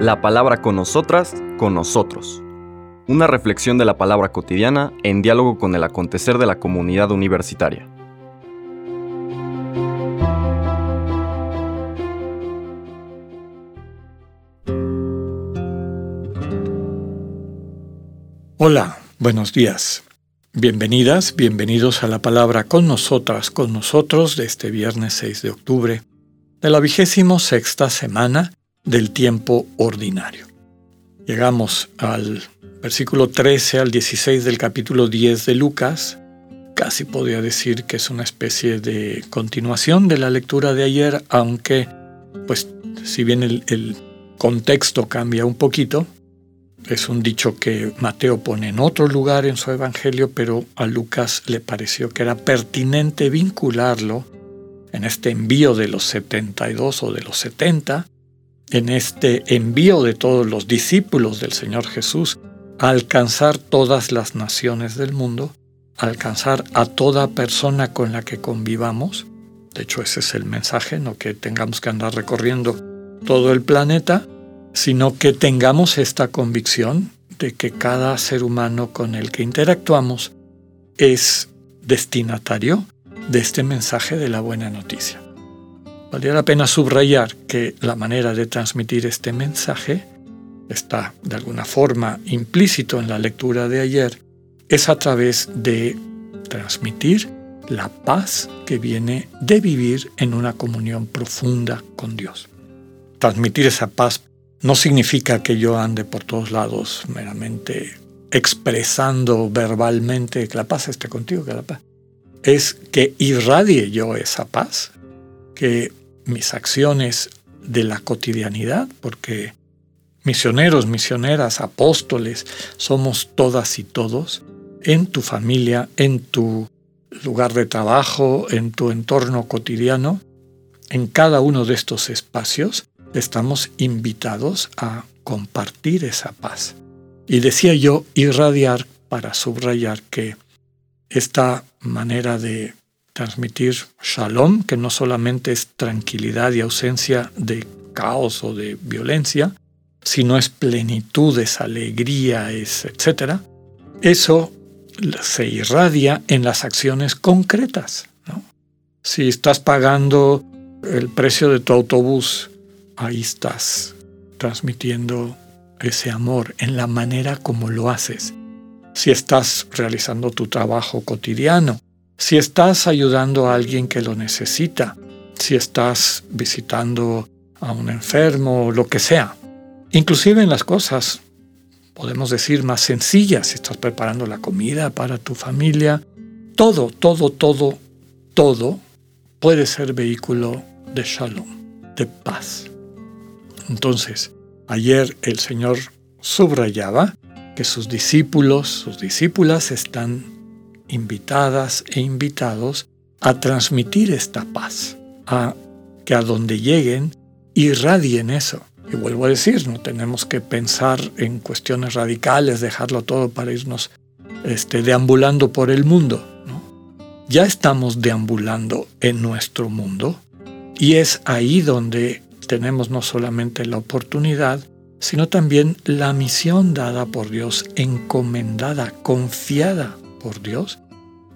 La palabra con nosotras, con nosotros. Una reflexión de la palabra cotidiana en diálogo con el acontecer de la comunidad universitaria. Hola, buenos días. Bienvenidas, bienvenidos a la palabra con nosotras, con nosotros de este viernes 6 de octubre de la vigésimo sexta semana del tiempo ordinario. Llegamos al versículo 13 al 16 del capítulo 10 de Lucas. Casi podría decir que es una especie de continuación de la lectura de ayer, aunque, pues, si bien el, el contexto cambia un poquito, es un dicho que Mateo pone en otro lugar en su Evangelio, pero a Lucas le pareció que era pertinente vincularlo en este envío de los 72 o de los 70, en este envío de todos los discípulos del Señor Jesús a alcanzar todas las naciones del mundo, alcanzar a toda persona con la que convivamos. De hecho, ese es el mensaje, no que tengamos que andar recorriendo todo el planeta, sino que tengamos esta convicción de que cada ser humano con el que interactuamos es destinatario de este mensaje de la buena noticia. Valdría la pena subrayar que la manera de transmitir este mensaje está de alguna forma implícito en la lectura de ayer, es a través de transmitir la paz que viene de vivir en una comunión profunda con Dios. Transmitir esa paz no significa que yo ande por todos lados meramente expresando verbalmente que la paz esté contigo, que la paz. Es que irradie yo esa paz, que mis acciones de la cotidianidad, porque misioneros, misioneras, apóstoles, somos todas y todos, en tu familia, en tu lugar de trabajo, en tu entorno cotidiano, en cada uno de estos espacios, estamos invitados a compartir esa paz. Y decía yo irradiar para subrayar que esta manera de transmitir shalom, que no solamente es tranquilidad y ausencia de caos o de violencia, sino es plenitud, es alegría, es etcétera, eso se irradia en las acciones concretas. Si estás pagando el precio de tu autobús ahí estás transmitiendo ese amor en la manera como lo haces. Si estás realizando tu trabajo cotidiano, si estás ayudando a alguien que lo necesita, si estás visitando a un enfermo, lo que sea. Inclusive en las cosas, podemos decir, más sencillas, si estás preparando la comida para tu familia, todo, todo, todo, todo puede ser vehículo de shalom, de paz. Entonces, ayer el Señor subrayaba que sus discípulos, sus discípulas están invitadas e invitados a transmitir esta paz, a que a donde lleguen irradien eso. Y vuelvo a decir, no tenemos que pensar en cuestiones radicales, dejarlo todo para irnos este, deambulando por el mundo. Ya estamos deambulando en nuestro mundo y es ahí donde tenemos no solamente la oportunidad, sino también la misión dada por Dios, encomendada, confiada por Dios,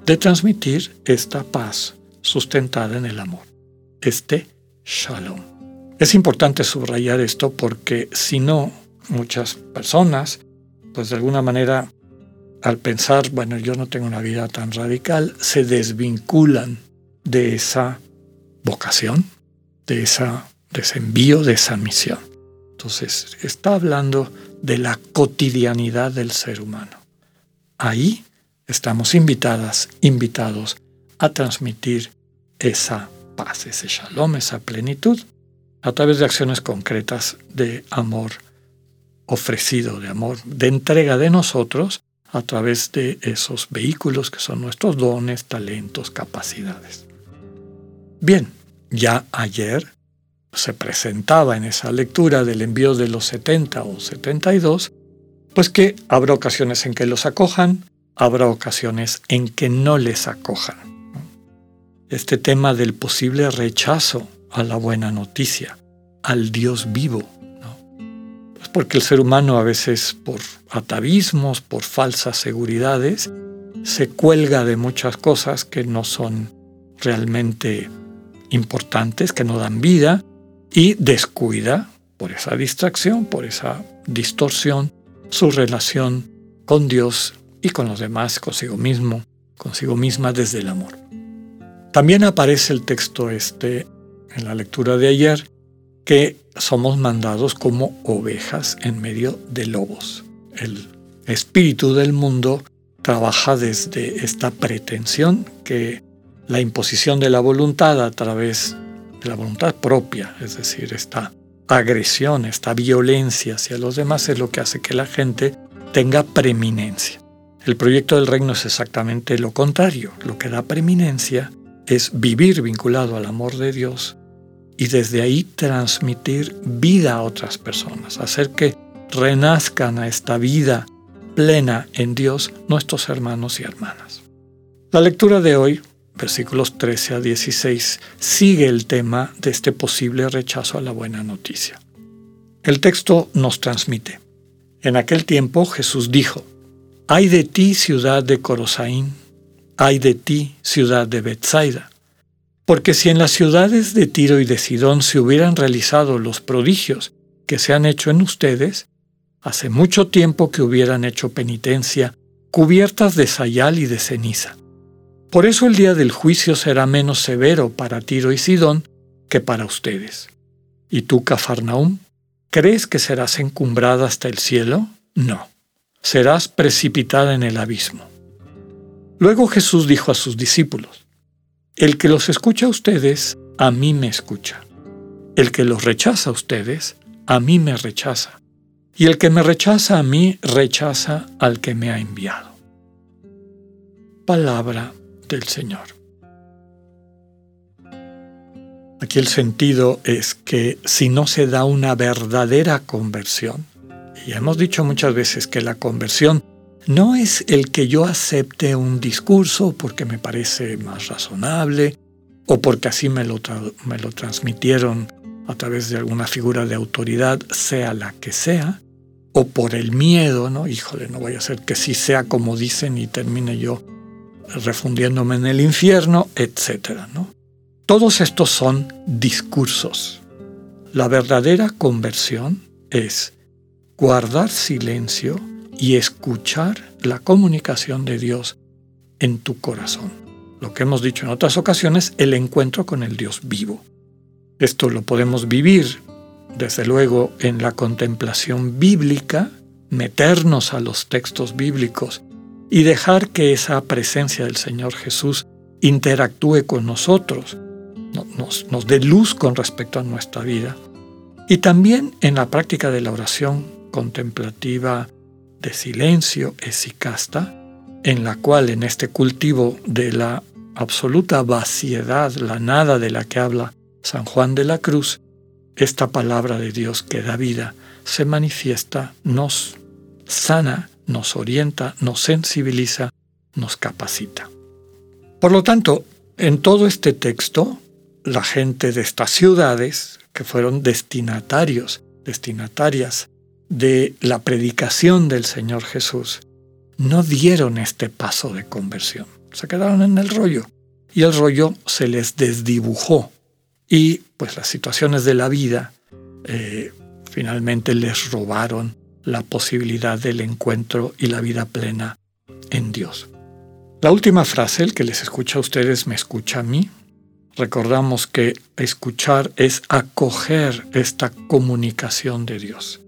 de transmitir esta paz sustentada en el amor, este shalom. Es importante subrayar esto porque si no, muchas personas, pues de alguna manera, al pensar, bueno, yo no tengo una vida tan radical, se desvinculan de esa vocación, de esa ese envío, de esa misión. Entonces, está hablando de la cotidianidad del ser humano. Ahí estamos invitadas, invitados a transmitir esa paz, ese shalom, esa plenitud, a través de acciones concretas de amor ofrecido, de amor, de entrega de nosotros a través de esos vehículos que son nuestros dones, talentos, capacidades. Bien, ya ayer se presentaba en esa lectura del envío de los 70 o 72, pues que habrá ocasiones en que los acojan, habrá ocasiones en que no les acojan. Este tema del posible rechazo a la buena noticia, al Dios vivo. Pues porque el ser humano a veces por atavismos, por falsas seguridades, se cuelga de muchas cosas que no son realmente importantes, que no dan vida, y descuida por esa distracción, por esa distorsión, su relación con Dios y con los demás, consigo mismo, consigo misma desde el amor. También aparece el texto este en la lectura de ayer, que somos mandados como ovejas en medio de lobos. El espíritu del mundo trabaja desde esta pretensión que la imposición de la voluntad a través la voluntad propia, es decir, esta agresión, esta violencia hacia los demás es lo que hace que la gente tenga preeminencia. El proyecto del reino es exactamente lo contrario. Lo que da preeminencia es vivir vinculado al amor de Dios y desde ahí transmitir vida a otras personas, hacer que renazcan a esta vida plena en Dios nuestros hermanos y hermanas. La lectura de hoy, versículos 13 a 16, sigue el tema de este posible rechazo a la buena noticia. El texto nos transmite. En aquel tiempo Jesús dijo, Ay de ti, ciudad de Corosaín, ay de ti, ciudad de Bethsaida porque si en las ciudades de Tiro y de Sidón se hubieran realizado los prodigios que se han hecho en ustedes, hace mucho tiempo que hubieran hecho penitencia, cubiertas de sayal y de ceniza. Por eso el día del juicio será menos severo para Tiro y Sidón que para ustedes. ¿Y tú, Cafarnaum, crees que serás encumbrada hasta el cielo? No, serás precipitada en el abismo. Luego Jesús dijo a sus discípulos, el que los escucha a ustedes, a mí me escucha. El que los rechaza a ustedes, a mí me rechaza. Y el que me rechaza a mí, rechaza al que me ha enviado. Palabra del Señor. Aquí el sentido es que si no se da una verdadera conversión, y hemos dicho muchas veces que la conversión no es el que yo acepte un discurso porque me parece más razonable o porque así me lo, me lo transmitieron a través de alguna figura de autoridad, sea la que sea, o por el miedo, ¿no? Híjole, no voy a hacer que sí sea como dicen y termine yo refundiéndome en el infierno, etc. ¿no? Todos estos son discursos. La verdadera conversión es guardar silencio y escuchar la comunicación de Dios en tu corazón. Lo que hemos dicho en otras ocasiones, el encuentro con el Dios vivo. Esto lo podemos vivir, desde luego, en la contemplación bíblica, meternos a los textos bíblicos y dejar que esa presencia del Señor Jesús interactúe con nosotros, nos, dé luz con respecto a nuestra vida. Y también en la práctica de la oración contemplativa de silencio esicasta, en la cual en este cultivo de la absoluta vaciedad, la nada de la que habla San Juan de la Cruz, esta palabra de Dios que da vida se manifiesta, nos sana, nos orienta, nos sensibiliza, nos capacita. Por lo tanto, en todo este texto, la gente de estas ciudades, que fueron destinatarios, destinatarias de la predicación del Señor Jesús, no dieron este paso de conversión. Se quedaron en el rollo y el rollo se les desdibujó y pues las situaciones de la vida eh, finalmente les robaron la posibilidad del encuentro y la vida plena en Dios. La última frase, el que les escucha a ustedes me escucha a mí. Recordamos que escuchar es acoger esta comunicación de Dios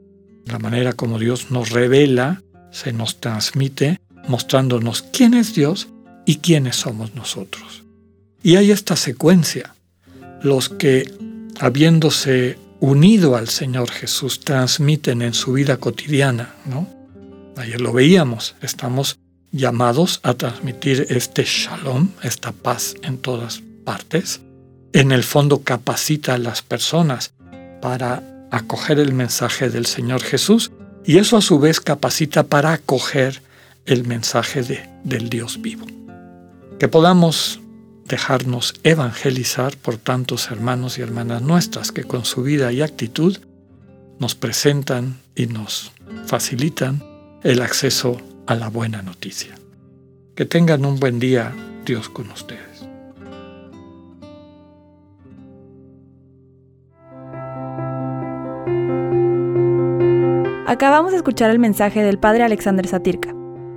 la manera como Dios nos revela, se nos transmite, mostrándonos quién es Dios y quiénes somos nosotros. Y hay esta secuencia. Los que, habiéndose unido al Señor Jesús, transmiten en su vida cotidiana, ¿no? Ayer lo veíamos, estamos llamados a transmitir este shalom, esta paz en todas partes. En el fondo capacita a las personas para acoger el mensaje del Señor Jesús y eso a su vez capacita para acoger el mensaje de, del Dios vivo. Que podamos dejarnos evangelizar por tantos hermanos y hermanas nuestras que con su vida y actitud nos presentan y nos facilitan el acceso a la buena noticia. Que tengan un buen día, Dios con ustedes. Acabamos de escuchar el mensaje del Padre Alexander Satirka.